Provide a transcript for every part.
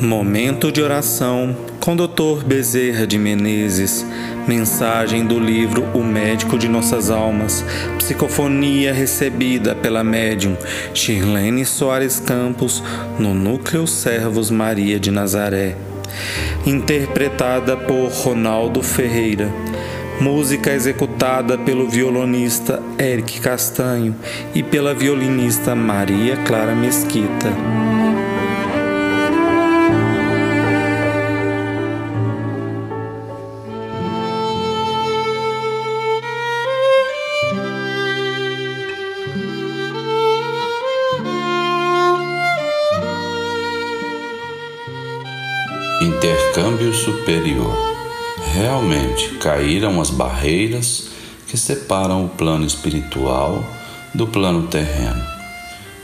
Momento de oração com Dr. Bezerra de Menezes. Mensagem do livro O Médico de Nossas Almas. Psicofonia recebida pela médium Shirlene Soares Campos no Núcleo Servos Maria de Nazaré. Interpretada por Ronaldo Ferreira. Música executada pelo violonista Eric Castanho e pela violinista Maria Clara Mesquita. Intercâmbio superior. Realmente caíram as barreiras que separam o plano espiritual do plano terreno.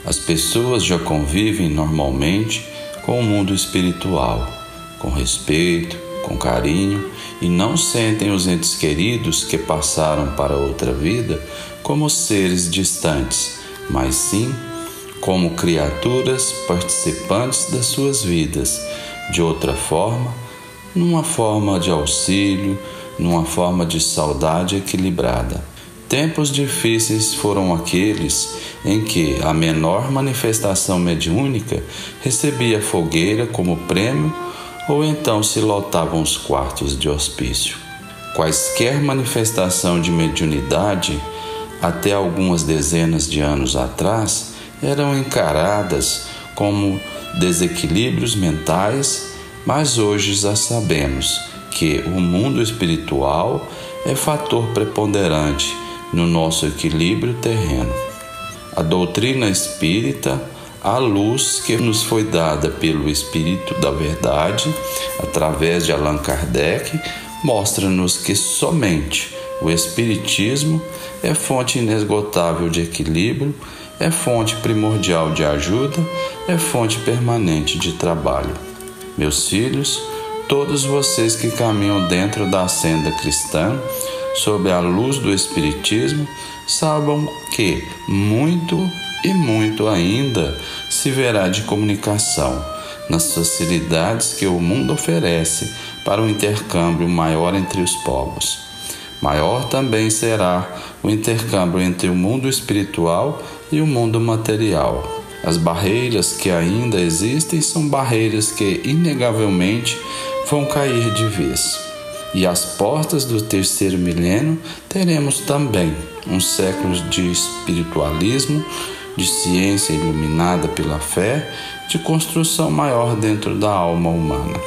As pessoas já convivem normalmente com o mundo espiritual, com respeito, com carinho e não sentem os entes queridos que passaram para outra vida como seres distantes, mas sim como criaturas participantes das suas vidas de outra forma, numa forma de auxílio, numa forma de saudade equilibrada. Tempos difíceis foram aqueles em que a menor manifestação mediúnica recebia fogueira como prêmio ou então se lotavam os quartos de hospício. Quaisquer manifestação de mediunidade, até algumas dezenas de anos atrás, eram encaradas como desequilíbrios mentais, mas hoje já sabemos que o mundo espiritual é fator preponderante no nosso equilíbrio terreno. A doutrina espírita, a luz que nos foi dada pelo Espírito da Verdade, através de Allan Kardec, mostra-nos que somente o Espiritismo é fonte inesgotável de equilíbrio é fonte primordial de ajuda, é fonte permanente de trabalho. Meus filhos, todos vocês que caminham dentro da senda cristã, sob a luz do Espiritismo, saibam que muito e muito ainda se verá de comunicação nas facilidades que o mundo oferece para o um intercâmbio maior entre os povos. Maior também será o intercâmbio entre o mundo espiritual e o mundo material. As barreiras que ainda existem são barreiras que, inegavelmente, vão cair de vez. E às portas do terceiro milênio teremos também uns séculos de espiritualismo, de ciência iluminada pela fé, de construção maior dentro da alma humana.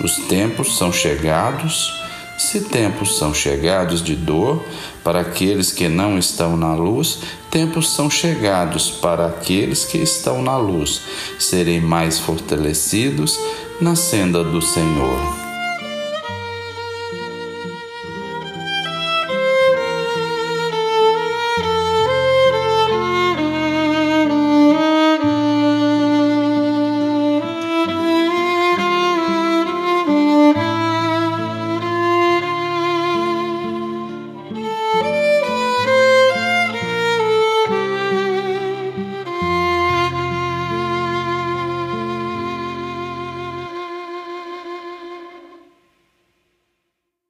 Os tempos são chegados se tempos são chegados de dor para aqueles que não estão na luz, tempos são chegados para aqueles que estão na luz serem mais fortalecidos na senda do Senhor.